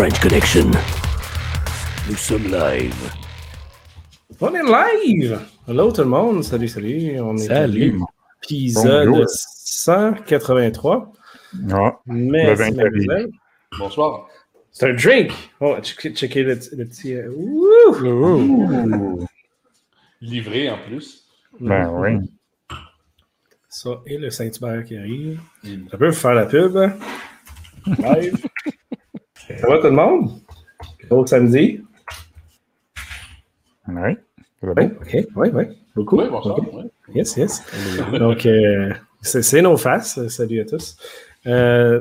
French Connection. Nous sommes live. On est live! Hello tout le monde, salut, salut. On est Salut. épisode Bonjour. 183. Ah, Mais Le 21. Bonsoir. c'est un drink! Oh, check- checker le, le petit. euh, ouh! ouh, Livré en plus. ben oui. Ça et le Saint-Hubert qui arrive. Ça peut faire la pub. Live. Ça va tout le monde? Au samedi? Oui. Ça va Oui, bien? ok, oui, oui. Beaucoup. Oui, bonsoir. Ok. oui. Yes, yes. Donc, euh, c'est c'est nos faces. Salut à tous. Euh,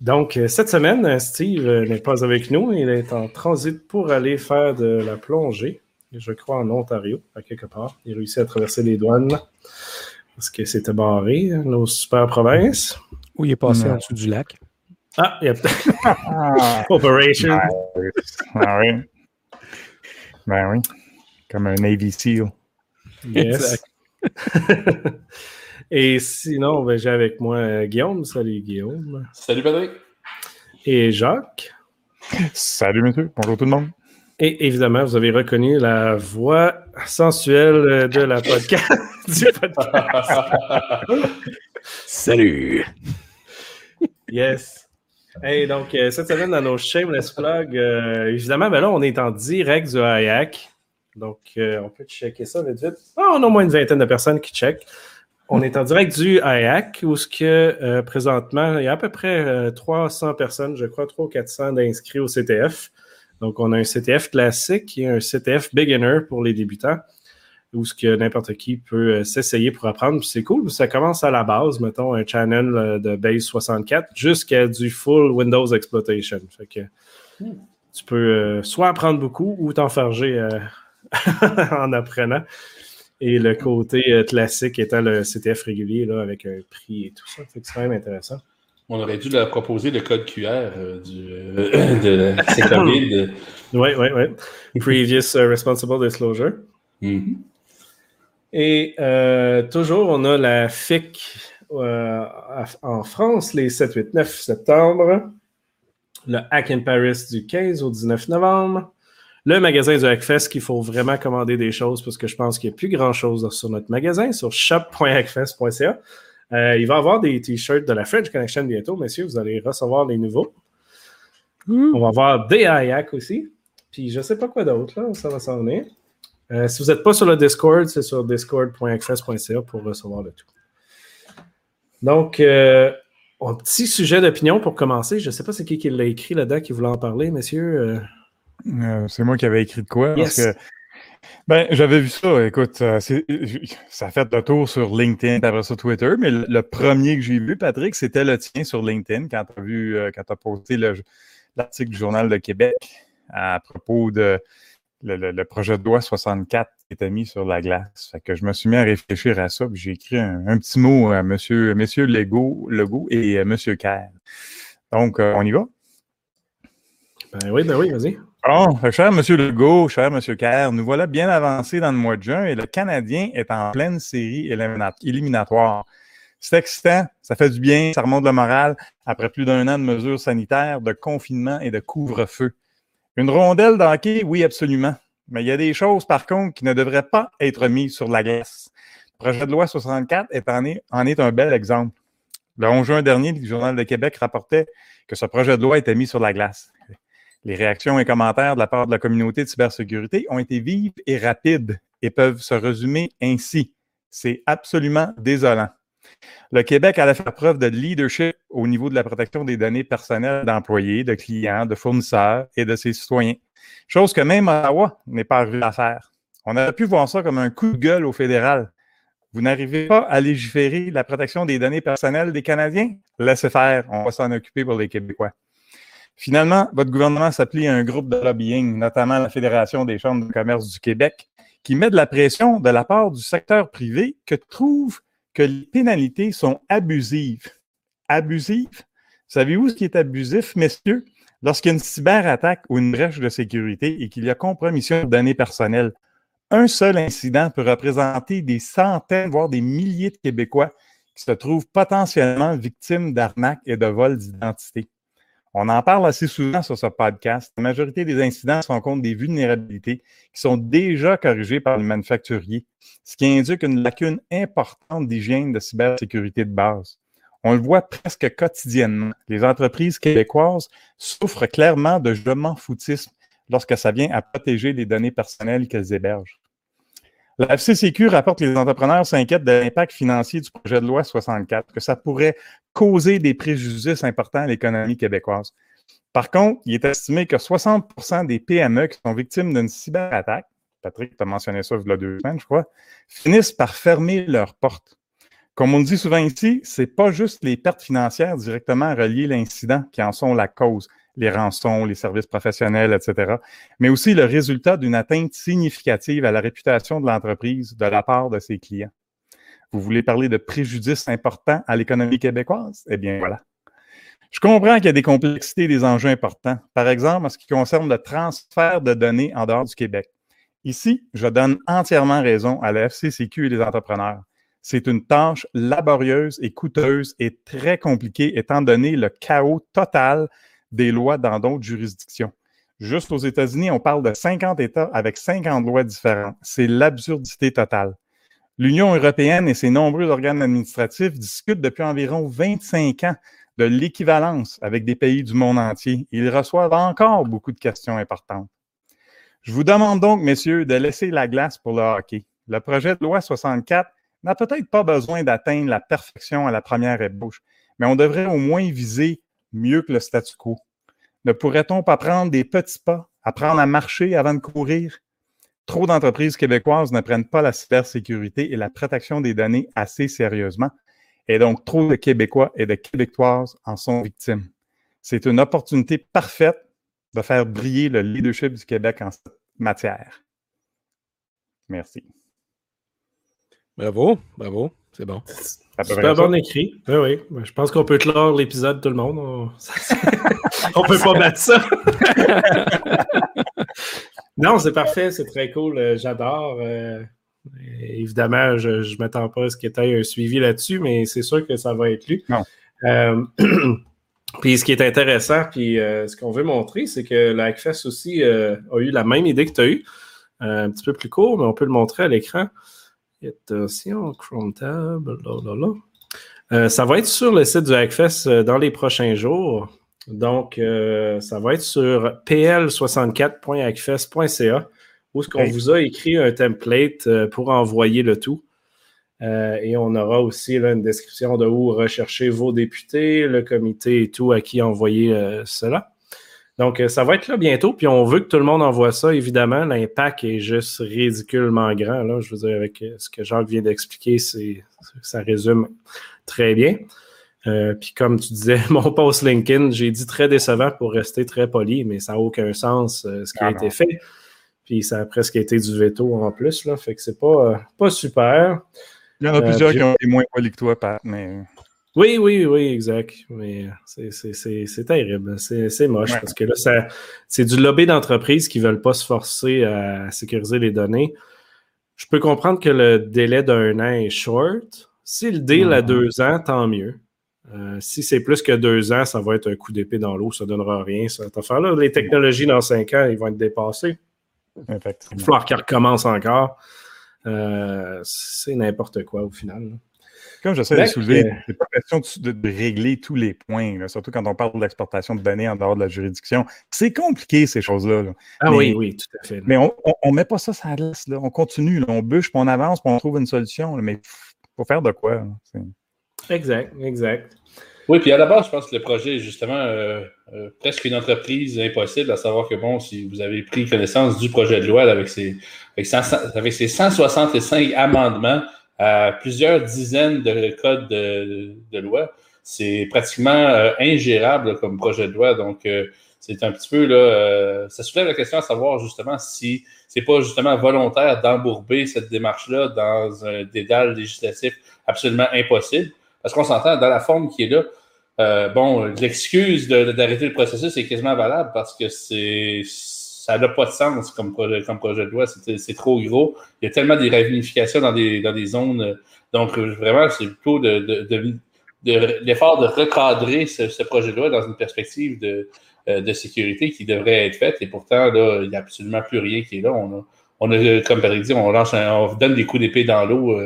donc, cette semaine, Steve n'est pas avec nous. Il est en transit pour aller faire de la plongée, je crois en Ontario, à quelque part. Il réussit à traverser les douanes parce que c'était barré, nos super provinces. Où il est passé en dessous du lac. Ah, il y a peut-être Ah, Operation. ah oui. Ben oui. Comme un Navy SEAL. Yes. Et sinon, ben, j'ai avec moi euh, Guillaume. Salut Guillaume. Salut Patrick. Et Jacques. Salut, monsieur. Bonjour tout le monde. Et évidemment, vous avez reconnu la voix sensuelle euh, de la podcast. du podcast. Salut. Yes. Hey, donc, euh, cette semaine, dans nos shameless plugs, euh, évidemment, ben là, on est en direct du HAYAC. Donc, euh, on peut checker ça vite vite. Ah, on a au moins une vingtaine de personnes qui checkent. On est en direct du HAYAC, où ce que, euh, présentement, il y a à peu près euh, 300 personnes, je crois, 300 ou 400 d'inscrits au CTF. Donc, on a un CTF classique et un CTF beginner pour les débutants, où ce que n'importe qui peut euh, s'essayer pour apprendre. C'est cool, ça commence à la base, mettons, un channel euh, de base 64 jusqu'à du full Windows exploitation. Fait que tu peux euh, soit apprendre beaucoup ou t'enfarger euh, en apprenant. Et le côté euh, classique étant le CTF régulier, là, avec un prix et tout ça. Fait que c'est quand même intéressant. On aurait dû leur proposer le code QR euh, du, euh, de COVID. Oui, oui, oui. Previous Responsible Disclosure. Mhm. Et euh, toujours, on a la FIC euh, en France les 7, 8, 9 septembre. Le Hack in Paris du 15 au 19 novembre. Le magasin du Hackfest qu'il faut vraiment commander des choses parce que je pense qu'il n'y a plus grand-chose sur notre magasin, sur shop.hackfest.ca. Euh, il va y avoir des t-shirts de la French Connection bientôt, messieurs. Vous allez recevoir les nouveaux. On va avoir des Hayak aussi. Puis je ne sais pas quoi d'autre, là. Ça va s'en venir. Euh, si vous n'êtes pas sur le Discord, c'est sur discord.access.ca pour recevoir le tout. Donc, euh, un petit sujet d'opinion pour commencer. Je ne sais pas c'est qui qui l'a écrit là-dedans qui voulait en parler, messieurs. Euh, c'est moi qui avais écrit de quoi? Parce Yes. que, ben, j'avais vu ça. Écoute, ça a fait le tour sur LinkedIn, après ça Twitter, mais le, le premier que j'ai vu, Patrick, c'était le tien sur LinkedIn quand tu as vu, quand as posté le- l'article du Journal de Québec à propos de le, projet de loi 64 qui était mis sur la glace. Fait que je me suis mis à réfléchir à ça, puis j'ai écrit un, un petit mot à monsieur, messieurs Legault, Legault et euh, monsieur Kerr. Donc, euh, on y va? ben oui, ben oui, vas-y. Bon, que cher Monsieur Legault, cher Monsieur Kerr, nous voilà bien avancés dans le mois de juin et le Canadien est en pleine série élimina- éliminatoire. C'est excitant, ça fait du bien, ça remonte le moral après plus d'un an de mesures sanitaires, de confinement et de couvre-feu. Une rondelle d'hockey, oui, absolument. Mais il y a des choses, par contre, qui ne devraient pas être mises sur la glace. Le projet de loi 64 est en, est, en est un bel exemple. Le 11 juin dernier, le Journal de Québec rapportait que ce projet de loi était mis sur la glace. Les réactions et commentaires de la part de la communauté de cybersécurité ont été vives et rapides et peuvent se résumer ainsi. C'est absolument désolant. Le Québec allait faire preuve de leadership au niveau de la protection des données personnelles d'employés, de clients, de fournisseurs et de ses citoyens. Chose que même Ottawa n'est pas arrivé à faire. On aurait pu voir ça comme un coup de gueule au fédéral. Vous n'arrivez pas à légiférer la protection des données personnelles des Canadiens? Laissez faire, on va s'en occuper pour les Québécois. Finalement, votre gouvernement s'applique à un groupe de lobbying, notamment la Fédération des chambres de commerce du Québec, qui met de la pression de la part du secteur privé que trouve que les pénalités sont abusives. Abusives? Savez-vous ce qui est abusif, messieurs? Lorsqu'il y a une cyberattaque ou une brèche de sécurité et qu'il y a compromission de données personnelles, un seul incident peut représenter des centaines, voire des milliers de Québécois qui se trouvent potentiellement victimes d'arnaques et de vols d'identité. On en parle assez souvent sur ce podcast. La majorité des incidents se rencontrent des vulnérabilités qui sont déjà corrigées par le manufacturier, ce qui indique une lacune importante d'hygiène de cybersécurité de base. On le voit presque quotidiennement. Les entreprises québécoises souffrent clairement de je m'en foutisme lorsque ça vient à protéger les données personnelles qu'elles hébergent. La FCCQ rapporte que les entrepreneurs s'inquiètent de l'impact financier du projet de loi 64, que ça pourrait causer des préjudices importants à l'économie québécoise. Par contre, il est estimé que 60% des PME qui sont victimes d'une cyberattaque, Patrick, tu as mentionné ça il y a deux semaines, je crois, finissent par fermer leurs portes. Comme on le dit souvent ici, ce n'est pas juste les pertes financières directement reliées à l'incident qui en sont la cause, les rançons, les services professionnels, etc., mais aussi le résultat d'une atteinte significative à la réputation de l'entreprise de la part de ses clients. Vous voulez parler de préjudices importants à l'économie québécoise? Eh bien, voilà. Je comprends qu'il y a des complexités et des enjeux importants. Par exemple, en ce qui concerne le transfert de données en dehors du Québec. Ici, je donne entièrement raison à la FCCQ et les entrepreneurs. C'est une tâche laborieuse et coûteuse et très compliquée étant donné le chaos total des lois dans d'autres juridictions. Juste aux États-Unis, on parle de 50 États avec 50 lois différentes. C'est l'absurdité totale. L'Union européenne et ses nombreux organes administratifs discutent depuis environ 25 ans de l'équivalence avec des pays du monde entier. Ils reçoivent encore beaucoup de questions importantes. Je vous demande donc, messieurs, de laisser la glace pour le hockey. Le projet de loi 64 n'a peut-être pas besoin d'atteindre la perfection à la première ébauche, mais on devrait au moins viser mieux que le statu quo? Ne pourrait-on pas prendre des petits pas, apprendre à marcher avant de courir? Trop d'entreprises québécoises ne prennent pas la cybersécurité et la protection des données assez sérieusement, et donc trop de Québécois et de Québécoises en sont victimes. C'est une opportunité parfaite de faire briller le leadership du Québec en cette matière. Merci. Bravo, bravo, c'est bon. Super bon écrit. Oui, oui. Je pense qu'on peut clore l'épisode, tout le monde. On ne peut pas battre ça. non, c'est parfait, c'est très cool. Euh, j'adore. Euh, évidemment, je ne m'attends pas à ce qu'il y ait un suivi là-dessus, mais c'est sûr que ça va être lu. Non. Euh, puis ce qui est intéressant, puis ce qu'on veut montrer, c'est que la Hackfest aussi a eu la même idée que tu as eue. un petit peu plus court, mais on peut le montrer à l'écran. Attention, Chrome Tab, euh, ça va être sur le site du Hackfest euh, dans les prochains jours. Donc, euh, ça va être sur pl64.hackfest.ca où ce qu'on vous a écrit un template pour envoyer le tout. et on aura aussi une description de où rechercher vos députés, le comité et tout à qui envoyer cela. Donc, euh, ça va être là bientôt, puis on veut que tout le monde envoie ça, évidemment. L'impact est juste ridiculement grand. Là. Je veux dire, avec euh, ce que Jacques vient d'expliquer, c'est, ça résume très bien. Euh, puis comme tu disais, mon post LinkedIn, j'ai dit très décevant pour rester très poli, mais ça n'a aucun sens ce qui a ah été fait. Puis ça a presque été du veto en plus, là. Fait que c'est pas, pas super. Il y en a plusieurs qui ont été moins polis que toi, Pat, mais. Oui, oui, oui, exact. Mais c'est terrible. C'est moche parce que là, c'est du lobby d'entreprises qui ne veulent pas se forcer à sécuriser les données. Je peux comprendre que le délai d'un an est short. Si le deal à mm-hmm. deux ans, tant mieux. Euh, si c'est plus que deux ans, ça va être un coup d'épée dans l'eau, ça ne donnera rien, cette affaire-là. Les technologies, dans cinq ans, ils vont être dépassées. Il va falloir qu'elles recommencent encore. Euh, c'est n'importe quoi au final. Comme j'essaie de soulever, c'est pas question de, régler tous les points, surtout quand on parle de l'exportation de données en dehors de la juridiction. C'est compliqué, ces choses-là. Ah oui, oui, tout à fait. Mais on ne met pas ça sur la liste. On continue, on bûche, puis on avance, puis on trouve une solution. mais il faut faire de quoi? exact, exact. Oui, puis à la base, je pense que le projet est justement euh, euh, presque une entreprise impossible, à savoir que, bon, si vous avez pris connaissance du projet de loi avec ses, avec, avec ses 165 amendements, à plusieurs dizaines de codes de, loi. C'est pratiquement euh, ingérable comme projet de loi. Donc, euh, c'est un petit peu là, ça soulève la question à savoir justement si c'est pas justement volontaire d'embourber cette démarche-là dans un dédale législatif absolument impossible. Parce qu'on s'entend dans la forme qui est là. bon, l'excuse d'arrêter le processus est quasiment valable parce que c'est ça n'a pas de sens comme projet, comme projet de loi. C'est trop gros. Il y a tellement des ramifications dans des, dans des zones. Donc, vraiment, c'est plutôt de, de l'effort de recadrer ce, projet-là dans une perspective de, de, sécurité qui devrait être faite. Et pourtant, là, il n'y a absolument plus rien qui est là. On a, on a comme Patrick dit, on, lance on donne des coups d'épée dans l'eau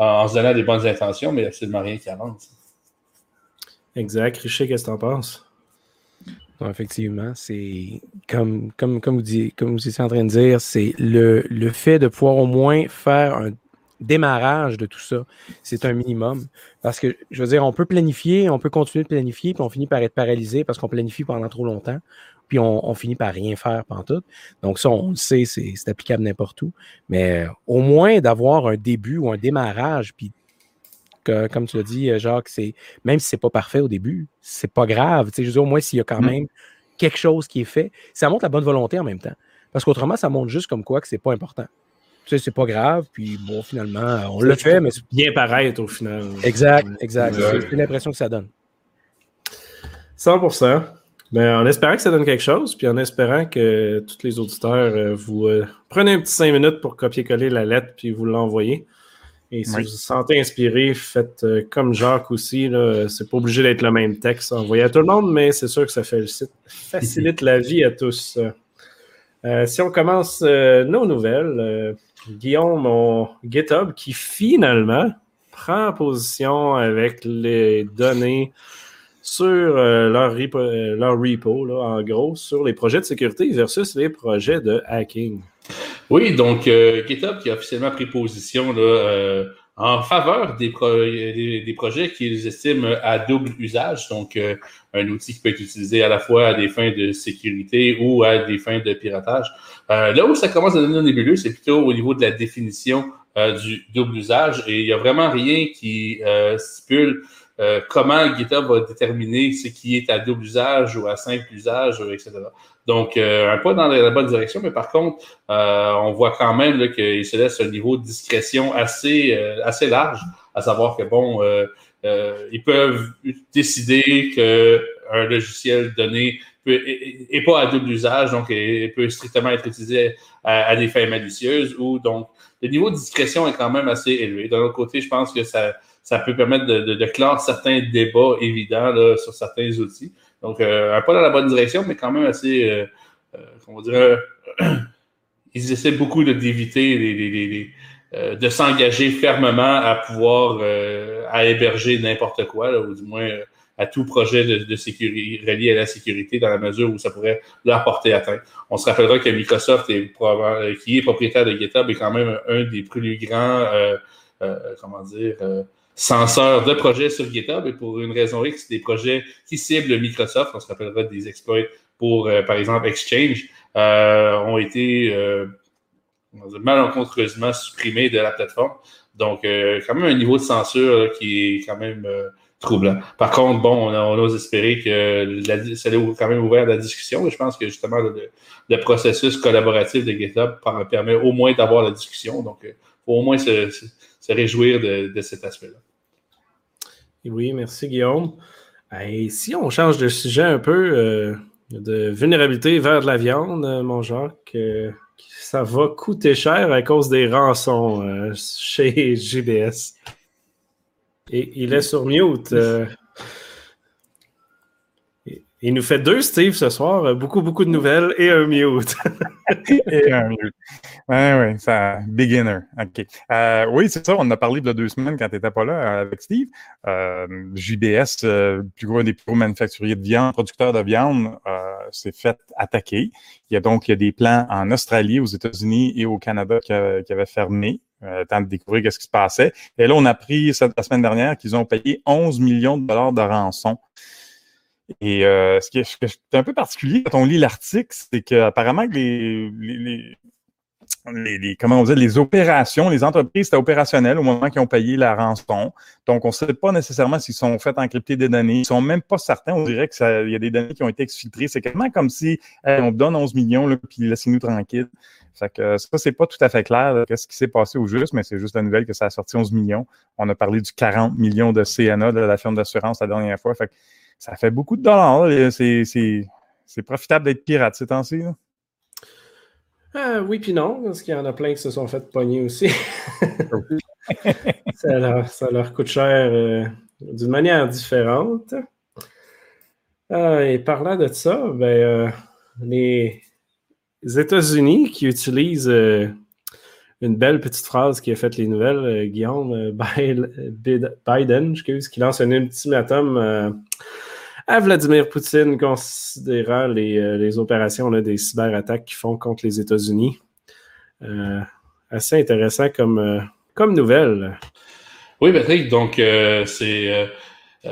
en, se donnant des bonnes intentions, mais absolument rien qui avance. Exact. Richer, qu'est-ce que tu en penses? effectivement, c'est comme, comme, comme, vous comme vous étiez en train de dire, c'est le, le fait de pouvoir au moins faire un démarrage de tout ça, c'est un minimum. Parce que, je veux dire, on peut planifier, on peut continuer de planifier, puis on finit par être paralysé parce qu'on planifie pendant trop longtemps, puis on, finit par rien faire pendant tout. Donc, ça, on le sait, c'est applicable n'importe où. Mais au moins d'avoir un début ou un démarrage, puis comme tu l'as dit, Jacques, c'est même si c'est pas parfait au début, c'est pas grave. Je veux dire, au moins, s'il y a quand mmh. même quelque chose qui est fait, ça montre la bonne volonté en même temps. Parce qu'autrement, ça montre juste comme quoi que c'est pas important. Tu sais, c'est pas grave, puis bon, finalement, on le fait, mais c'est bien paraître au final. Exact, exact. C'est l'impression que ça donne. 100 mais en espérant que ça donne quelque chose, puis en espérant que tous les auditeurs euh, vous euh, prenez un petit cinq minutes pour copier-coller la lettre puis vous l'envoyer. Et si vous vous sentez inspiré, faites euh, comme Jacques aussi. C'est pas obligé d'être le même texte envoyé à tout le monde, mais c'est sûr que ça facilite la vie à tous. Euh, si on commence euh, nos nouvelles, Guillaume, mon GitHub, qui finalement prend position avec les données sur leur, repo, leur repo en gros, sur les projets de sécurité versus les projets de hacking. Oui, donc euh, GitHub qui a officiellement pris position là, euh, en faveur des, des, projets qu'ils estiment à double usage, donc euh, un outil qui peut être utilisé à la fois à des fins de sécurité ou à des fins de piratage. là où ça commence à devenir nébuleux, c'est plutôt au niveau de la définition du double usage et il n'y a vraiment rien qui stipule comment GitHub va déterminer ce qui est à double usage ou à simple usage, etc. Donc, euh, un pas dans la bonne direction, mais par contre, euh, on voit quand même qu'il se laisse un niveau de discrétion assez, euh, assez large, à savoir que, bon, ils peuvent décider qu'un logiciel donné n'est pas à double usage, donc il peut strictement être utilisé à, des fins malicieuses, ou donc le niveau de discrétion est quand même assez élevé. D'un autre côté, je pense que ça, ça peut permettre de, de, de clore certains débats évidents là, sur certains outils. Donc, euh, un pas dans la bonne direction, mais quand même assez, euh, euh comment dire, ils essaient beaucoup d'éviter les, euh, de s'engager fermement à pouvoir à héberger n'importe quoi, ou du moins à tout projet de, sécurité relié à la sécurité dans la mesure où ça pourrait leur porter atteinte. On se rappellera que Microsoft, est, qui est propriétaire de GitHub, est quand même un des plus grands, comment dire, censeur de projets sur GitHub et pour une raison X, des projets qui ciblent Microsoft, on se rappellera des exploits pour, euh, par exemple, Exchange, euh, ont été euh, malencontreusement supprimés de la plateforme. Donc, quand même un niveau de censure qui est quand même troublant. Par contre, bon, on, ose espérer que ça a quand même ouvert la discussion et je pense que justement le, processus collaboratif de GitHub permet au moins d'avoir la discussion. Donc, faut au moins se, réjouir de cet aspect-là. Oui, merci Guillaume. Si on change de sujet un peu euh, de vulnérabilité vers de la viande, euh, mon Jacques, euh, ça va coûter cher à cause des rançons chez GBS. Et il est sur mute. Il nous fait deux Steve ce soir, euh, beaucoup, beaucoup de nouvelles et un mute. et un mute. Oui, oui, ça, beginner. OK. Euh, oui, c'est ça, on a parlé il y a deux semaines quand tu n'étais pas là euh, avec Steve. JBS, plus gros des plus gros manufacturiers de viande, producteurs de viande, s'est fait attaquer. Il y a donc il y a des plans en Australie, aux États-Unis et au Canada qui, avaient fermé. Euh, temps de découvrir ce qui se passait. Et là, on a appris la semaine dernière qu'ils ont payé 11 millions de dollars de rançon et euh, ce, qui est, un peu particulier quand on lit l'article, c'est qu'apparemment les, les, comment on dit, les opérations, les entreprises étaient opérationnelles au moment qu'ils ont payé la rançon. Donc, on ne sait pas nécessairement s'ils sont faits encrypter des données. Ils sont même pas certains. On dirait qu'il y a des données qui ont été exfiltrées. C'est quasiment comme si on donne 11 millions, là, puis laissez-nous tranquilles. Fait que ça, c'est pas tout à fait clair qu'est-ce qui s'est passé au juste, mais c'est juste la nouvelle que ça a sorti 11 millions. On a parlé du 40 millions de CNA de la firme d'assurance la dernière fois. Fait ça fait beaucoup de dollars. C'est profitable d'être pirate ces temps-ci. Euh, oui, puis non, parce qu'il y en a plein qui se sont fait pogner aussi. ça, leur, coûte cher euh, d'une manière différente. Euh, et parlant de ça, ben, les États-Unis qui utilisent une belle petite phrase qui a fait les nouvelles, Guillaume Biden, excuse, qui lance un ultimatum à Vladimir Poutine considérant les, opérations des cyberattaques qu'ils font contre les États-Unis. assez intéressant comme, comme nouvelle. Oui, Patrick, donc c'est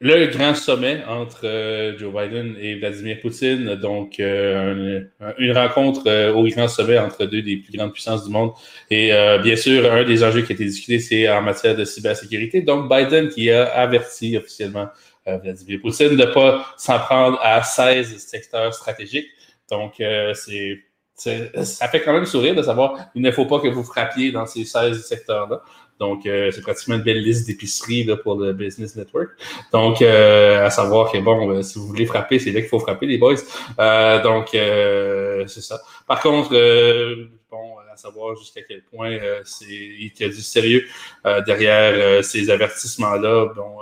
le grand sommet entre euh, Joe Biden et Vladimir Poutine, donc euh, une rencontre euh, au grand sommet entre deux des plus grandes puissances du monde. Et bien sûr, un des enjeux qui a été discuté, c'est en matière de cybersécurité. Donc Biden qui a averti officiellement Vladimir Poutine de ne pas s'en prendre à 16 secteurs stratégiques. Donc c'est ça fait quand même sourire de savoir qu'il ne faut pas que vous frappiez dans ces 16 secteurs-là. Donc, euh, c'est pratiquement une belle liste d'épiceries pour le Business Network. Donc, euh, à savoir que, bon, euh, si vous voulez frapper, c'est là qu'il faut frapper, les boys. donc, c'est ça. Par contre, bon, à savoir jusqu'à quel point c'est, il y a du sérieux derrière ces avertissements-là. Bon,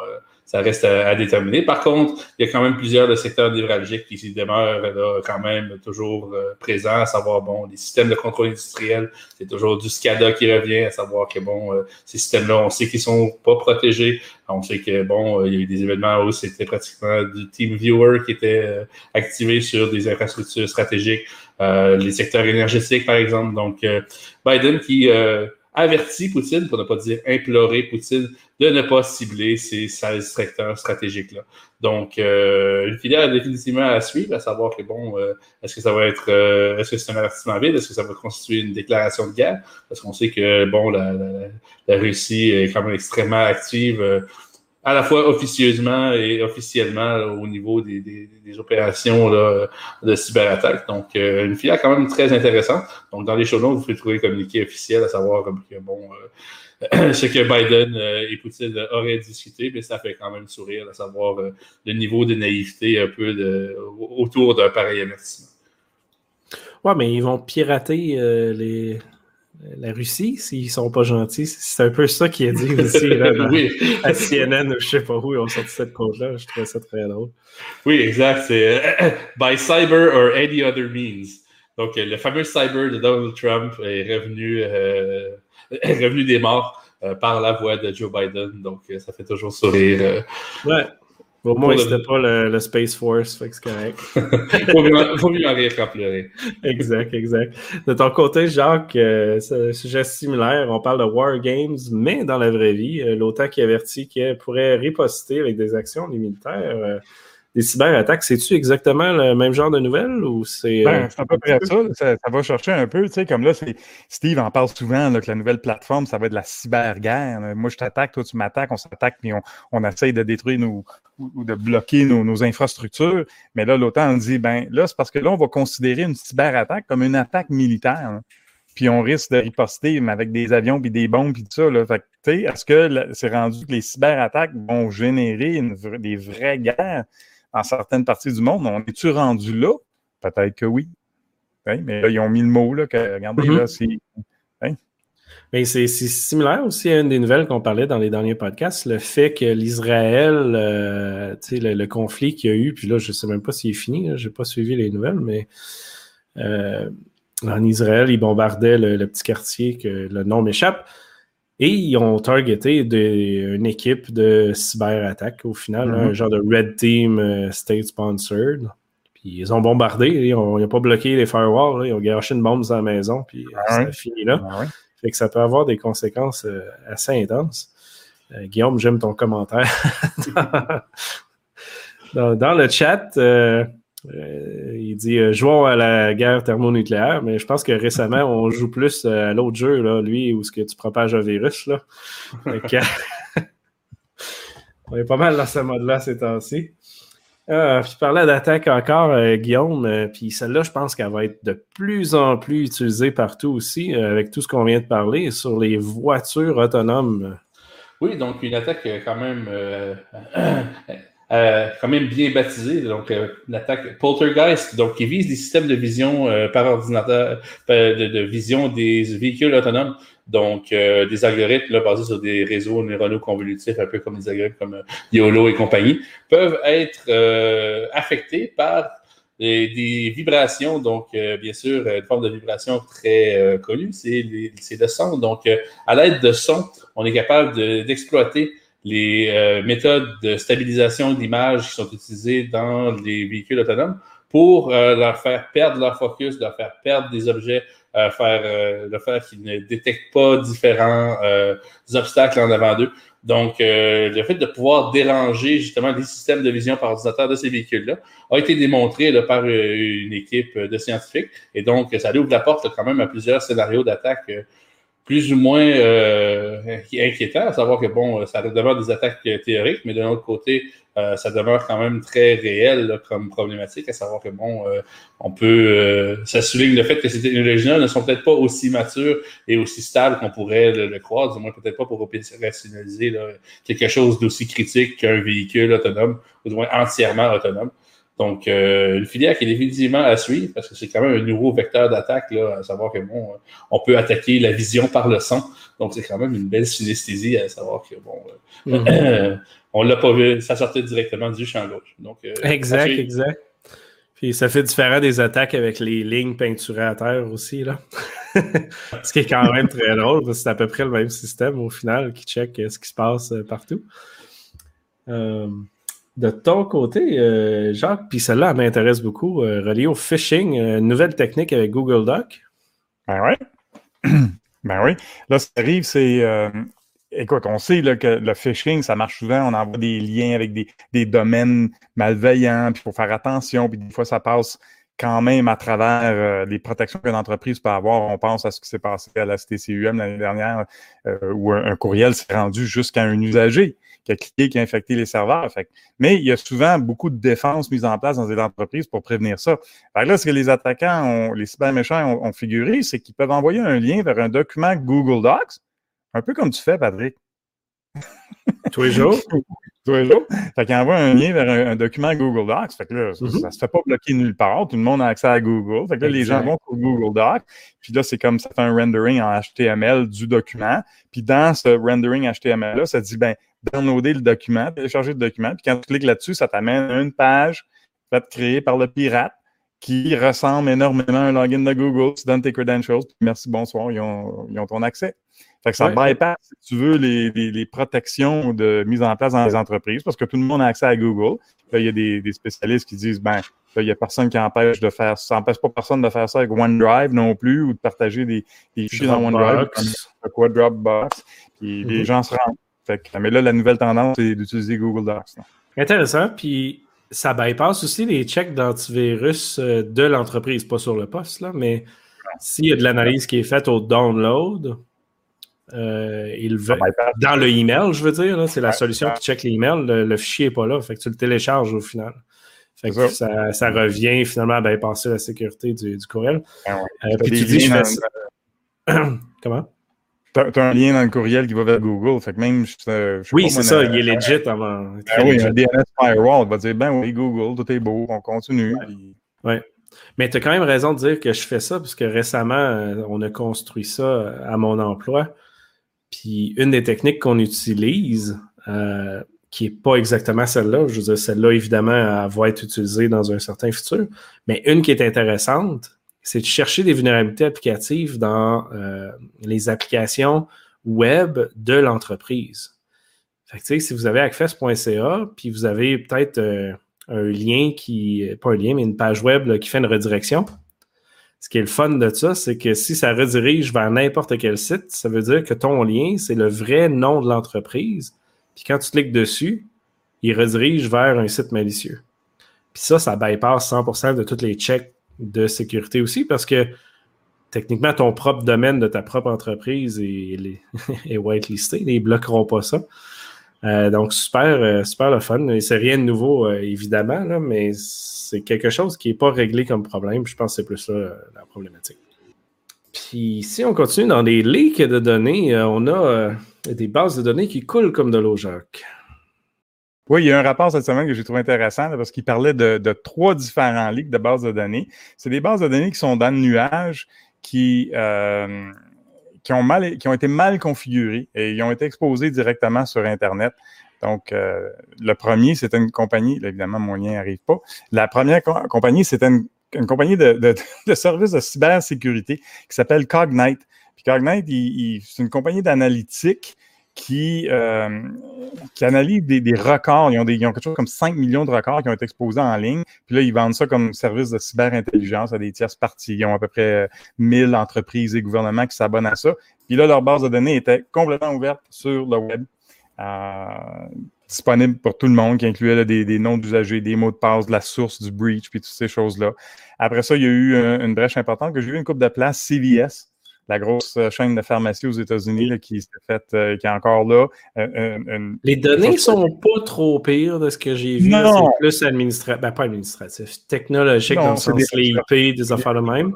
ça reste à, déterminer. Par contre, il y a quand même plusieurs secteurs névralgiques qui demeurent là, quand même toujours euh, présents, à savoir, bon, les systèmes de contrôle industriel, c'est toujours du SCADA qui revient, à savoir que, bon, euh, ces systèmes-là, on sait qu'ils sont pas protégés. On sait que, bon, euh, il y a eu des événements où c'était pratiquement du Team Viewer qui était activé sur des infrastructures stratégiques, les secteurs énergétiques, par exemple. Donc, Biden qui averti Poutine, pour ne pas dire implorer Poutine, de ne pas cibler ces 16 secteurs stratégiques-là. Donc, euh, une filière définitivement à suivre, à savoir que, bon, euh, est-ce que ça va être, euh, est-ce que c'est un avertissement vide, est-ce que ça va constituer une déclaration de guerre? Parce qu'on sait que, bon, la, la, Russie est quand même extrêmement active à la fois officieusement et officiellement au niveau des, des, opérations de cyberattaque. Donc, euh, une filière quand même très intéressante. Donc, dans les show vous pouvez trouver le communiqué officiel, à savoir que, bon, euh, ce que Biden euh, et Poutine auraient discuté, mais ça fait quand même sourire, à savoir le niveau de naïveté un peu de, autour d'un pareil avertissement. Ouais, mais ils vont pirater les, la Russie, s'ils sont pas gentils. C'est un peu ça qui est dit aussi à CNN ou je sais pas où ils ont sorti cette code-là. Je trouvais ça très drôle. Oui, exact. C'est euh, by cyber or any other means. Donc, le fameux cyber de Donald Trump est revenu, euh, revenu des morts euh, par la voix de Joe Biden. Donc, ça fait toujours sourire. Ouais. Au moins, c'était pas le, Space Force, fait que c'est correct. faut, mieux, en rire qu'en pleurer. exact, exact. De ton côté, Jacques, euh, sujet similaire, on parle de War Games, mais dans la vraie vie, euh, l'OTAN qui avertit qu'elle pourrait riposter avec des actions militaires. Euh, des cyberattaques, c'est-tu exactement le même genre de nouvelles ou c'est. Ben, c'est à peu près ça, ça, va chercher un peu, tu sais, comme là, Steve en parle souvent que la nouvelle plateforme, ça va être de la cyberguerre. Moi, je t'attaque, toi, tu m'attaques, on s'attaque, puis on, on essaye de détruire nos, ou, de bloquer nos, infrastructures. Mais là, l'OTAN dit, ben là, c'est parce que là, on va considérer une cyberattaque comme une attaque militaire. Puis on risque de riposter, mais avec des avions, puis des bombes, puis tout ça. Là. Fait que, est-ce que c'est rendu que les cyberattaques vont générer des vraies guerres? Dans certaines parties du monde? On est-tu rendu là? Peut-être que oui. mais là, ils ont mis le mot, là, que, regardez, mm-hmm. là, c'est mais c'est similaire aussi à une des nouvelles qu'on parlait dans les derniers podcasts, le fait que l'Israël, euh, le, le, conflit qu'il y a eu, puis là, je ne sais même pas s'il est fini, je n'ai pas suivi les nouvelles, mais euh, en Israël, ils bombardaient le, petit quartier que le nom m'échappe. Et ils ont targeté une équipe de cyberattaque au final, mm-hmm. un genre de Red Team euh, State Sponsored. Puis ils ont bombardé, ils n'ont pas bloqué les firewalls, ils ont gâché une bombe dans la maison, puis ah ça a fini là. Ah fait que ça peut avoir des conséquences euh, assez intenses. Euh, Guillaume, j'aime ton commentaire. dans, le chat, euh, il dit jouons à la guerre thermonucléaire, mais je pense que récemment, on joue plus à l'autre jeu, là, lui, où ce que tu propages un virus. Là. on est pas mal dans ce mode-là ces temps-ci. Ah, puis parlais d'attaque encore, euh, Guillaume, euh, puis celle-là, je pense qu'elle va être de plus en plus utilisée partout aussi, euh, avec tout ce qu'on vient de parler, sur les voitures autonomes. Oui, donc une attaque quand même euh, quand même bien baptisé, donc euh, l'attaque Poltergeist, donc qui vise des systèmes de vision euh, par ordinateur, de, de, vision des véhicules autonomes, donc des algorithmes là, basés sur des réseaux neuronaux convolutifs, un peu comme des algorithmes comme YOLO et compagnie, peuvent être affectés par des, des vibrations, donc bien sûr, une forme de vibration très connue, c'est le son. Donc, à l'aide de son, on est capable d'exploiter les euh, méthodes de stabilisation d'image qui sont utilisées dans les véhicules autonomes pour euh, leur faire perdre leur focus, leur faire perdre des objets, euh, faire, euh, leur faire qu'ils ne détectent pas différents obstacles en avant d'eux. Donc, le fait de pouvoir déranger justement les systèmes de vision par ordinateur de ces véhicules-là a été démontré là, par une équipe de scientifiques. Et donc, ça ouvre la porte quand même à plusieurs scénarios d'attaque plus ou moins euh, inquiétant, à savoir que bon, ça demeure des attaques théoriques, mais d'un autre côté, euh, ça demeure quand même très réel comme problématique, à savoir que bon, euh, on peut, euh, ça souligne le fait que ces technologies-là ne sont peut-être pas aussi matures et aussi stables qu'on pourrait le, croire, du moins peut-être pas pour opérationnaliser quelque chose d'aussi critique qu'un véhicule autonome, ou du moins entièrement autonome. Donc, euh, une filière qui est définitivement à suivre parce que c'est quand même un nouveau vecteur d'attaque, là, à savoir que bon, on peut attaquer la vision par le son. Donc, c'est quand même une belle synesthésie à savoir que bon, euh, mm-hmm. on l'a pas vu, ça sortait directement du champ gauche. Donc, euh, exact, exact. Puis ça fait différent des attaques avec les lignes peinturées à terre aussi, là. ce qui est quand même très drôle, parce que c'est à peu près le même système au final qui check ce qui se passe partout. Euh, de ton côté, euh, Jacques, puis celle-là m'intéresse beaucoup, euh, reliée au phishing, une euh, nouvelle technique avec Google Doc. Ben oui. ben oui. Là, ce qui arrive, c'est. écoute, on sait là, que le phishing, ça marche souvent. On envoie des liens avec des, des domaines malveillants, puis il faut faire attention, puis des fois, ça passe quand même à travers les protections qu'une entreprise peut avoir. On pense à ce qui s'est passé à la CTCUM l'année dernière, où un courriel s'est rendu jusqu'à un usager qui a cliqué, qui a infecté les serveurs. Fait. Mais il y a souvent beaucoup de défenses mises en place dans des entreprises pour prévenir ça. Fait là, ce que les attaquants, ont, les cyber méchants ont, figuré, c'est qu'ils peuvent envoyer un lien vers un document Google Docs, un peu comme tu fais, Patrick. Tous les jours? Tous les jours. Fait qu'il envoie un lien vers un, document Google Docs. Fait que là, mm-hmm. ça, se fait pas bloquer nulle part. Tout le monde a accès à Google. Fait que là, les gens vont sur Google Docs. Puis là, c'est comme ça fait un rendering en HTML du document. Puis dans ce rendering HTML-là, ça dit, ben, downloader le document, télécharger le document, puis quand tu cliques là-dessus, ça t'amène à une page faite créée par le pirate qui ressemble énormément à un login de Google. Tu donnes tes credentials, puis merci, bonsoir, ils ont, ils ont ton accès. Fait que ça bypass, si tu veux, les, les, les, protections de mise en place dans les entreprises, parce que tout le monde a accès à Google. Là, il y a des, des spécialistes qui disent, ben, il n'y a personne qui empêche de faire ça. empêche pas personne de faire ça avec OneDrive non plus, ou de partager des, des fichiers dans OneDrive, comme quoi Dropbox. Puis les mm-hmm. gens se rendent mais là, la nouvelle tendance, c'est d'utiliser Google Docs. Intéressant. Puis ça bypass aussi les checks d'antivirus euh, de l'entreprise, pas sur le poste, là, mais s'il y a de l'analyse qui est faite au download, euh, il veut, dans le email, je veux dire, c'est la solution qui check l'email, le, le fichier n'est pas là, fait que tu le télécharges au final. Fait que ça. Ça, revient finalement à bypasser la sécurité du, courriel. Ah euh, puis tu dis, je fais Comment? Tu as, un lien dans le courriel qui va vers Google. Fait que même, je, oui, c'est ça, il est legit avant. Ah oui, un DNS firewall va dire ben oui, Google, tout est beau, on continue. Oui. Mais tu as quand même raison de dire que je fais ça, parce que récemment, euh, on a construit ça à mon emploi. Puis une des techniques qu'on utilise, euh, qui n'est pas exactement celle-là, je veux dire, celle-là, évidemment, elle va être utilisée dans un certain futur, mais une qui est intéressante, c'est de chercher des vulnérabilités applicatives dans euh, les applications web de l'entreprise. Si vous avez access.ca, puis vous avez peut-être euh, un lien qui, pas un lien, mais une page web qui fait une redirection, ce qui est le fun de ça, c'est que si ça redirige vers n'importe quel site, ça veut dire que ton lien, c'est le vrai nom de l'entreprise. Puis quand tu cliques dessus, il redirige vers un site malicieux. Puis ça, ça bypass 100% de tous les checks de sécurité aussi parce que techniquement, ton propre domaine de ta propre entreprise est, whitelisté. Ils ne bloqueront pas ça. Euh, donc, super, euh, super le fun. C'est rien de nouveau, euh, évidemment, là, mais c'est quelque chose qui n'est pas réglé comme problème. Je pense que c'est plus ça la problématique. Puis, si on continue dans des leaks de données, on a des bases de données qui coulent comme de l'eau, Jacques. Oui, il y a un rapport cette semaine que j'ai trouvé intéressant parce qu'il parlait de, trois différents leaks de bases de données. C'est des bases de données qui sont dans le nuage, qui, euh, qui, ont mal, qui ont été mal configurées et ils ont été exposés directement sur Internet. Donc, euh, le premier, c'était une compagnie, là, évidemment, mon lien n'arrive pas. La première co compagnie, c'était une, compagnie de, de, de services de cybersécurité qui s'appelle Cognite. Puis Cognite, c'est une compagnie d'analytique qui, euh, qui analyse des, des, records. Ils ont, des, ils ont quelque chose comme 5 millions de records qui ont été exposés en ligne. Puis là, ils vendent ça comme service de cyberintelligence à des tierces parties. Ils ont à peu près 1000 entreprises et gouvernements qui s'abonnent à ça. Puis là, leur base de données était complètement ouverte sur le web. Euh, disponible pour tout le monde, qui incluait là, des, des, noms d'usagers, des mots de passe, de la source du breach, puis toutes ces choses-là. Après ça, il y a eu un, une brèche importante que j'ai eu une coupe de place, CVS, la grosse chaîne de pharmacie aux États-Unis qui s'est faite, euh, qui est encore là. Euh, une, Les données sont pas trop pires de ce que j'ai vu. C'est plus administratif, ben, pas administratif, technologique non, dans le sens des les IP, des affaires de même.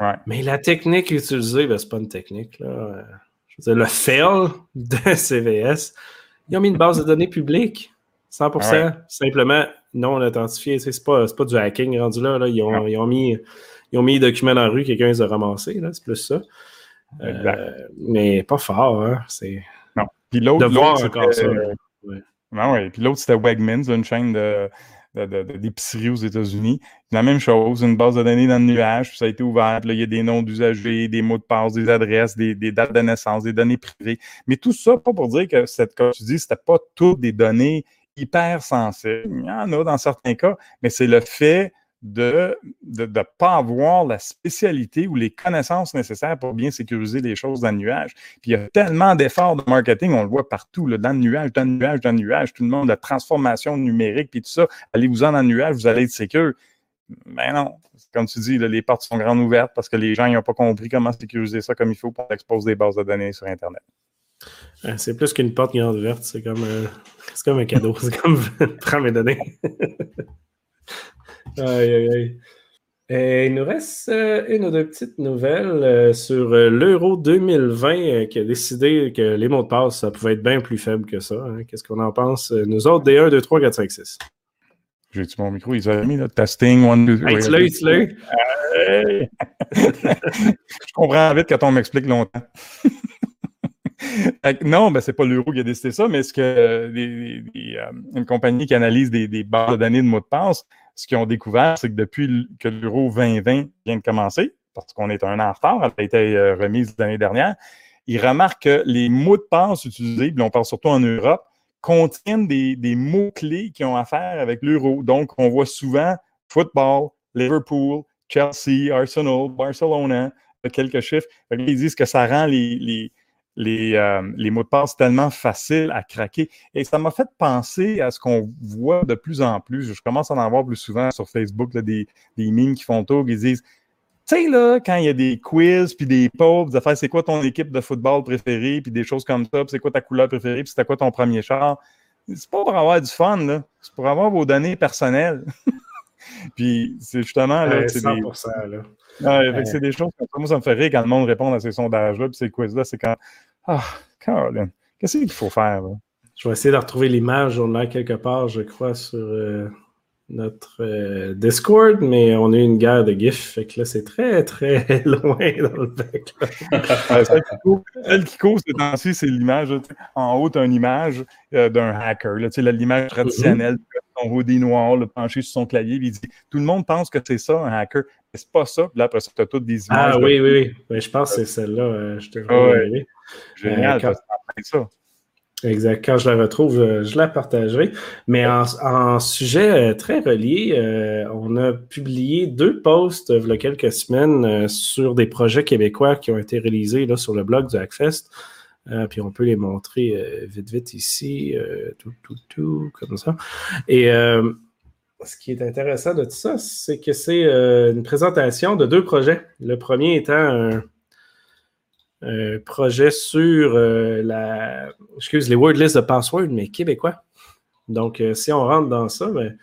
Ouais. Mais la technique utilisée, ben, c'est pas une technique. Là. Je veux dire, le fail de CVS, ils ont mis une base de données publique. 100%, ouais. simplement non authentifié. C'est pas, pas du hacking rendu là. là. Ils, ont, ils, ont mis, ils ont mis les documents dans la rue, quelqu'un les a ramassés. C'est plus ça. Euh, mais pas fort. Hein. C'est... Non. Puis l'autre, ça. Ouais. Non, ouais. Puis l'autre, c'était Wegmans, une chaîne de, d'épicerie aux États-Unis. La même chose, une base de données dans le nuage, puis ça a été ouvert. Là, il y a des noms d'usagers, des mots de passe, des adresses, des, des, dates de naissance, des données privées. Mais tout ça, pas pour dire que, cette, comme tu dis, c'était pas toutes des données hyper sensibles. Il y en a dans certains cas, mais c'est le fait de ne pas avoir la spécialité ou les connaissances nécessaires pour bien sécuriser les choses dans le nuage. Puis il y a tellement d'efforts de marketing, on le voit partout, là, dans le nuage, dans le nuage, dans le nuage, tout le monde, la transformation numérique, puis tout ça. Allez-vous-en dans le nuage, vous allez être sécure. Ben non, comme tu dis, les portes sont grandes ouvertes parce que les gens n'ont pas compris comment sécuriser ça comme il faut pour exposer des bases de données sur Internet. C'est plus qu'une porte grande ouverte, c'est comme, euh, comme un cadeau. c'est comme prends mes données. Aïe, aïe, aïe. Et il nous reste euh, une ou deux petites nouvelles euh, sur euh, l'Euro 2020 qui a décidé que les mots de passe, ça pouvait être bien plus faible que ça. Hein. Qu'est-ce qu'on en pense? Nous autres, D1, 2, 3, 4, 5, 6. J'ai-tu mon micro? Ils ont mis là, testing, 1, 2, 3. Hey, tu tu. Je comprends vite quand on m'explique longtemps. non, ben, c'est pas l'euro qui a décidé ça, mais ce que euh, une compagnie qui analyse des, des bases de données de mots de passe, ce qu'ils ont découvert, c'est que depuis que l'euro 2020 vient de commencer, parce qu'on est un an en retard, elle a été euh, remise l'année dernière, ils remarquent que les mots de passe utilisés, on parle surtout en Europe, contiennent des, mots-clés qui ont affaire avec l'euro. Donc, on voit souvent football, Liverpool, Chelsea, Arsenal, Barcelona, quelques chiffres. Ils disent que ça rend les les, euh, les, mots de passe tellement faciles à craquer. Et ça m'a fait penser à ce qu'on voit de plus en plus. Je commence à en voir plus souvent sur Facebook, des, des qui font tour, qui disent tu sais, là, quand il y a des quiz, puis des polls, des c'est quoi ton équipe de football préférée, puis des choses comme ça, puis c'est quoi ta couleur préférée, puis c'était quoi ton premier char. C'est pas pour avoir du fun, là. C'est pour avoir vos données personnelles. puis c'est justement, là, c'est des... là. Ouais, c'est des choses comme ça. Moi, ça me fait rire quand le monde répond à ces sondages-là, puis ces quiz-là, c'est quand ah, Caroline, qu'est-ce qu'il faut faire? Là? Je vais essayer de retrouver l'image. On l'a quelque part, je crois, sur euh, notre euh, Discord, mais on a eu une guerre de GIF. Fait que là, c'est très, très loin dans le bec. Celle qui cause ces temps-ci, c'est l'image. En haut, tu as une image euh, d'un hacker. L'image traditionnelle, mm -hmm. son hoodie noir, le penché sur son clavier. il dit Tout le monde pense que c'est ça, un hacker. Mais c'est pas ça. Puis là, après ça, tu as toutes des images. Ah oui, oui, oui. Je pense que c'est celle-là. Euh, je te ah, ouais. Génial, euh, quand... ça. Exact. Quand je la retrouve, je la partagerai. Mais en, en sujet très relié, euh, on a publié deux posts il y a quelques semaines euh, sur des projets québécois qui ont été réalisés là, sur le blog du Hackfest. Euh, puis on peut les montrer vite, vite ici, tout, tout, tout, comme ça. Et ce qui est intéressant de tout ça, c'est que c'est une présentation de deux projets. Le premier étant un un projet sur euh, la, excuse, les word lists de password, mais québécois. Donc, euh, si on rentre dans ça, ben,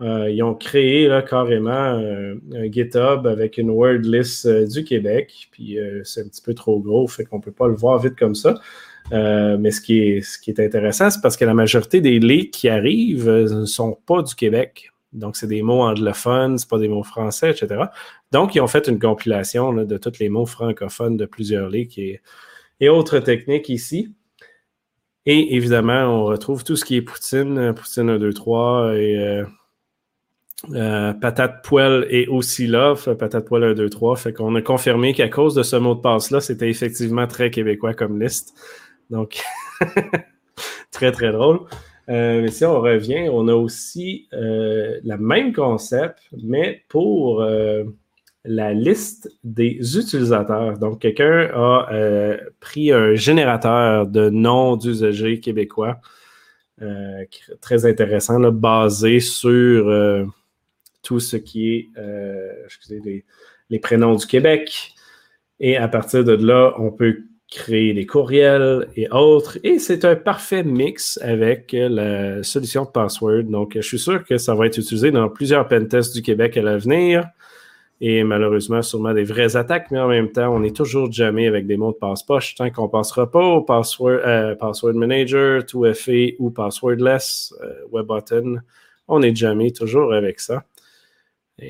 euh, ils ont créé là, carrément un GitHub avec une word list du Québec. Puis c'est un petit peu trop gros, fait qu'on ne peut pas le voir vite comme ça. Mais ce qui, est, ce qui est intéressant, c'est parce que la majorité des leaks qui arrivent ne sont pas du Québec. Donc, c'est des mots anglophones, c'est pas des mots français, etc. Donc, ils ont fait une compilation de tous les mots francophones de plusieurs leaks et, et autres techniques ici. Et évidemment, on retrouve tout ce qui est Poutine, Poutine 1, 2, 3 et euh, euh, Patate Poêle est aussi là, Patate Poêle 1, 2, 3. Fait qu'on a confirmé qu'à cause de ce mot de passe-là, c'était effectivement très québécois comme liste. Donc, très, très drôle. Euh, mais si on revient, on a aussi euh, le même concept, mais pour euh, la liste des utilisateurs. Donc, quelqu'un a pris un générateur de noms d'usagers québécois, très intéressant, basé sur tout ce qui est, les, les prénoms du Québec. Et à partir de là, on peut créer des courriels et autres. Et c'est un parfait mix avec la solution de password. Donc, je suis sûr que ça va être utilisé dans plusieurs pentests du Québec à l'avenir. Et malheureusement, sûrement des vraies attaques, mais en même temps, on est toujours jamais avec des mots de passe-poche tant qu'on passera pas euh, password Manager, 2FA ou Passwordless, euh, WebButton. On est jamais toujours avec ça.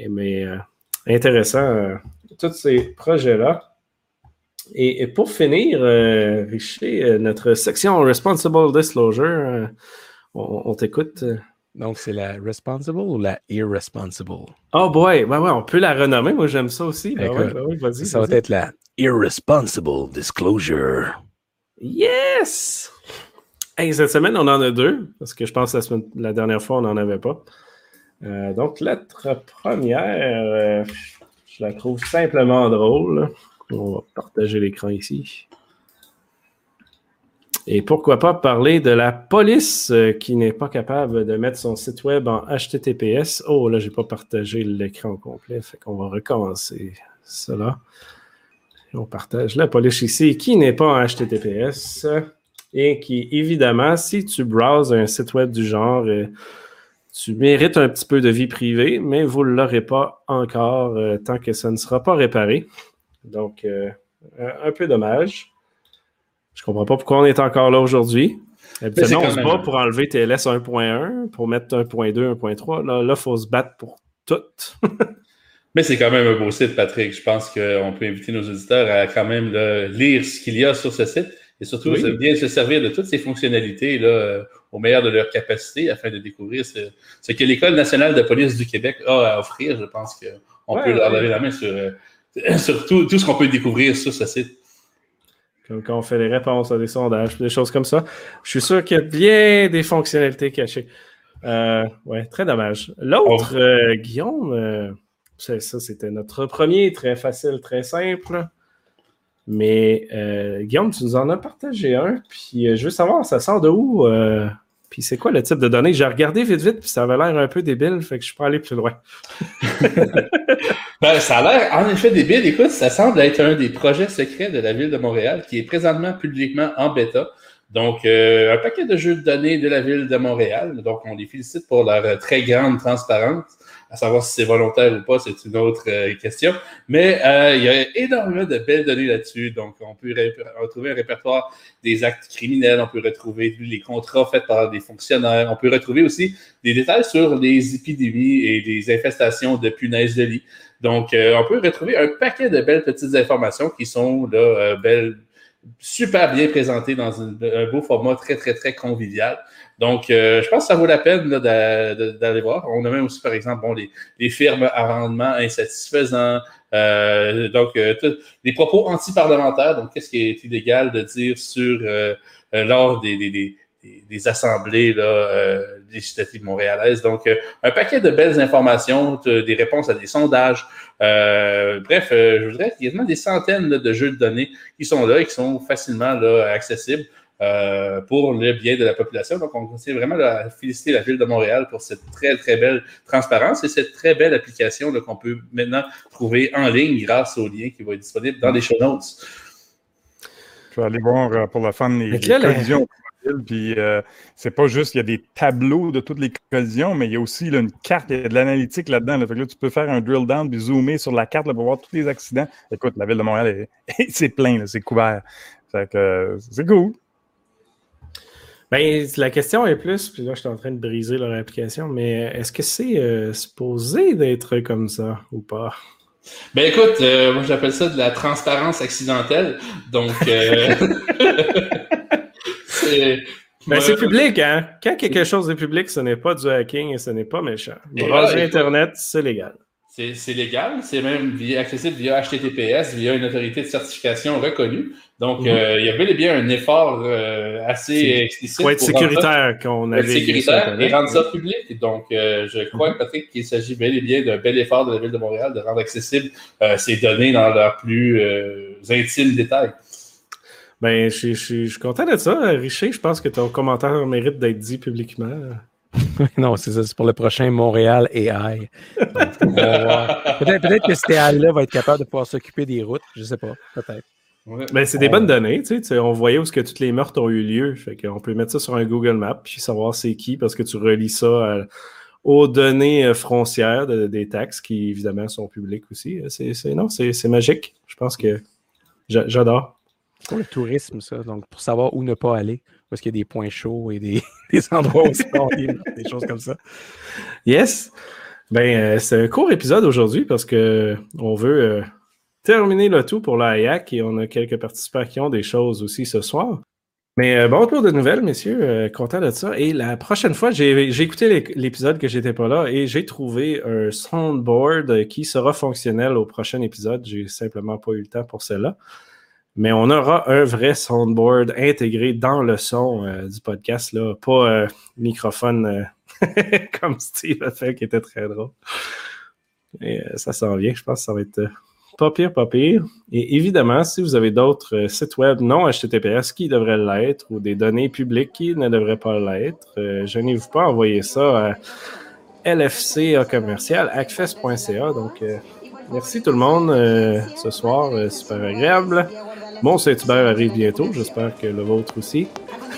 Mais euh, intéressant, euh, tous ces projets-là. Et, et, pour finir, euh, Richer, notre section Responsible Disclosure, euh, on, on t'écoute. Donc, c'est la responsible ou la irresponsible? Oh boy, ouais, ouais, on peut la renommer. Moi, j'aime ça aussi. Ben ouais, ben ouais, Ça va être la Irresponsible disclosure. Yes! Hey, cette semaine, on en a deux, parce que je pense que la, semaine- la dernière fois, on n'en avait pas. Euh, donc, lettre première, euh, je la trouve simplement drôle. On va partager l'écran ici. Et pourquoi pas parler de la police euh, qui n'est pas capable de mettre son site web en HTTPS. Oh, là, j'ai pas partagé l'écran au complet, fait qu'on va recommencer cela. On partage la police ici qui n'est pas en HTTPS et qui, évidemment, si tu browses un site web du genre, euh, tu mérites un petit peu de vie privée, mais vous ne l'aurez pas encore euh, tant que ça ne sera pas réparé. Donc, euh, un, peu dommage. Je comprends pas pourquoi on est encore là aujourd'hui. Habituellement, on se bat pour enlever TLS 1.1, pour mettre 1.2, 1.3. Là, il faut se battre pour tout. Mais c'est quand même un beau site, Patrick. Je pense qu'on peut inviter nos auditeurs à quand même là, lire ce qu'il y a sur ce site et surtout Oui. bien se servir de toutes ces fonctionnalités là, euh, au meilleur de leur capacité afin de découvrir ce, ce que l'École nationale de police du Québec a à offrir. Je pense qu'on Ouais, peut leur ouais. lever la main sur, euh, sur tout, ce qu'on peut découvrir sur ce site. Comme quand on fait les réponses à des sondages, des choses comme ça. Je suis sûr qu'il y a bien des fonctionnalités cachées. Euh, ouais, très dommage. L'autre, euh, Guillaume, euh, ça, c'était notre premier, très facile, très simple. Mais euh, Guillaume, tu nous en as partagé un, puis je veux savoir, ça sort de où? Puis c'est quoi le type de données? J'ai regardé vite, vite, puis ça avait l'air un peu débile, fait que je peux aller plus loin. Ben, ça a l'air en effet débile. Écoute, ça semble être un des projets secrets de la ville de Montréal qui est présentement publiquement en bêta. Donc, euh, un paquet de jeux de données de la ville de Montréal. Donc, on les félicite pour leur euh, très grande transparence. À savoir si c'est volontaire ou pas, c'est une autre euh, question. Mais euh, il y a énormément de belles données là-dessus. Donc, on peut retrouver un répertoire des actes criminels, on peut retrouver les contrats faits par des fonctionnaires, on peut retrouver aussi des détails sur les épidémies et les infestations de punaises de lit. Donc, euh, on peut retrouver un paquet de belles petites informations qui sont là, euh, belles, super bien présentées dans un beau format très, très, très convivial. Donc, euh, je pense que ça vaut la peine d'aller voir. On a même aussi, par exemple, bon, les, les firmes à rendement insatisfaisant. Euh, donc, euh, les propos anti-parlementaires. Donc, qu'est-ce qui est illégal de dire sur euh, euh, lors des, des, des, des- des assemblées là, euh, législatives montréalaises. Donc, euh, un paquet de belles informations, des réponses à des sondages. Euh, bref, euh, je voudrais qu'il y ait vraiment des centaines là, de jeux de données qui sont là et qui sont facilement là, accessibles euh, pour le bien de la population. Donc, on tient vraiment là, à féliciter la Ville de Montréal pour cette très, très belle transparence et cette très belle application qu'on peut maintenant trouver en ligne grâce au lien qui va être disponible dans les show notes. Je vais aller voir pour le fun les, les la- collisions Puis euh, c'est pas juste, il y a des tableaux de toutes les collisions, mais il y a aussi là, une carte, il y a de l'analytique là-dedans. Là. Fait que là, tu peux faire un drill down puis zoomer sur la carte là, pour voir tous les accidents. Écoute, la ville de Montréal, est- c'est plein, c'est couvert. Fait que euh, c'est cool. Ben, la question est plus, puis là, je suis en train de briser leur application, mais est-ce que c'est euh, supposé d'être comme ça ou pas? Ben écoute, euh, moi j'appelle ça de la transparence accidentelle. Donc, euh, c'est Ben, c'est public, hein? Quand quelque chose est public, ce n'est pas du hacking et ce n'est pas méchant. Browser Internet, c'est légal. c'est- légal, c'est même accessible via HTTPS, via une autorité de certification reconnue. Donc, Mhm. euh, il y a bel et bien un effort euh, assez explicite. Il faut être pour sécuritaire qu'on avait sécuritaire et rendre ça public. Donc, euh, je crois, Patrick, qu'il s'agit bel et bien d'un bel effort de la Ville de Montréal de rendre accessibles ces données dans leurs plus intimes détails. Ben, je, je- je- je suis content de ça. Richer, je pense que ton commentaire mérite d'être dit publiquement. non, c'est ça, c'est pour le prochain Montréal AI. Voir. Peut-être que cet AI-là va être capable de pouvoir s'occuper des routes. Je sais pas, peut-être. Ouais. Ben, c'est des On- bonnes données, tu sais. On voyait où est-ce que toutes les meurtres ont eu lieu. Fait qu'on peut mettre ça sur un Google Map puis savoir c'est qui parce que tu relis ça à- aux données euh, frontières de- des taxes qui, évidemment, sont publiques aussi. C'est, non, c'est, c'est magique. Je pense que j'a- j'adore. Pour le tourisme, ça. Donc, pour savoir où ne pas aller. Parce qu'il y a des points chauds et des, des endroits où des, choses comme ça. Yes. Ben, euh, c'est un court épisode aujourd'hui parce que on veut euh, terminer le tout pour l'AIAC et on a quelques participants qui ont des choses aussi ce soir. Mais euh, bon tour de nouvelles, messieurs. content de ça. Et la prochaine fois, j'ai écouté l'é- l'épisode que j'étais pas là et j'ai trouvé un soundboard qui sera fonctionnel au prochain épisode. J'ai simplement pas eu le temps pour cela. Mais on aura un vrai soundboard intégré dans le son euh, du podcast, là, pas euh, microphone euh, comme Steve a fait, qui était très drôle. Et euh, ça s'en vient, je pense que ça va être pas pire, pas pire. Et évidemment, si vous avez d'autres sites web non HTTPS qui devraient l'être ou des données publiques qui ne devraient pas l'être, euh, gênez-vous pas à envoyer ça à LFC commercial acfest.ca. Donc, merci tout le monde ce soir, super agréable. Mon Saint-Hubert arrive bientôt, j'espère que le vôtre aussi.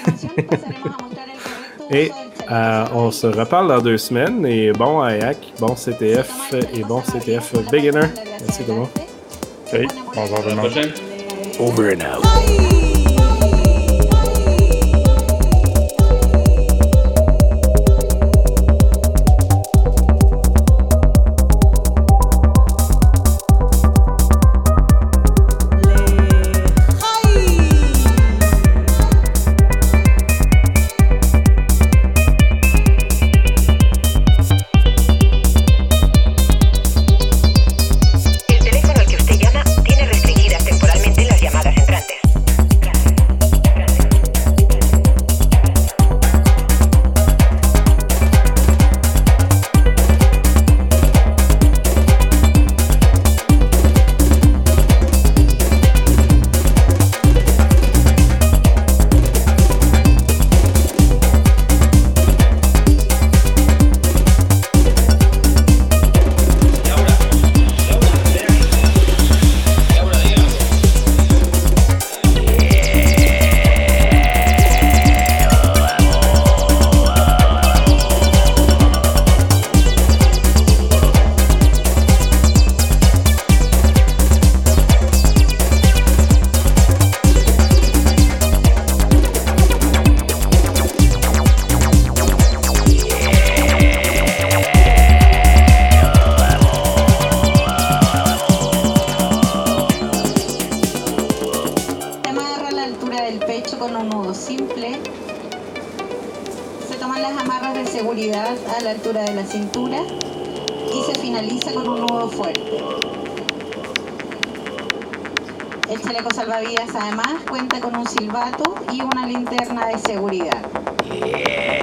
Et euh, on se reparle dans deux semaines. Et bon AIAC, bon CTF et bon CTF Beginner. Merci tout le monde. OK. Bonjour À la prochaine. Over and out. seguridad. Yeah.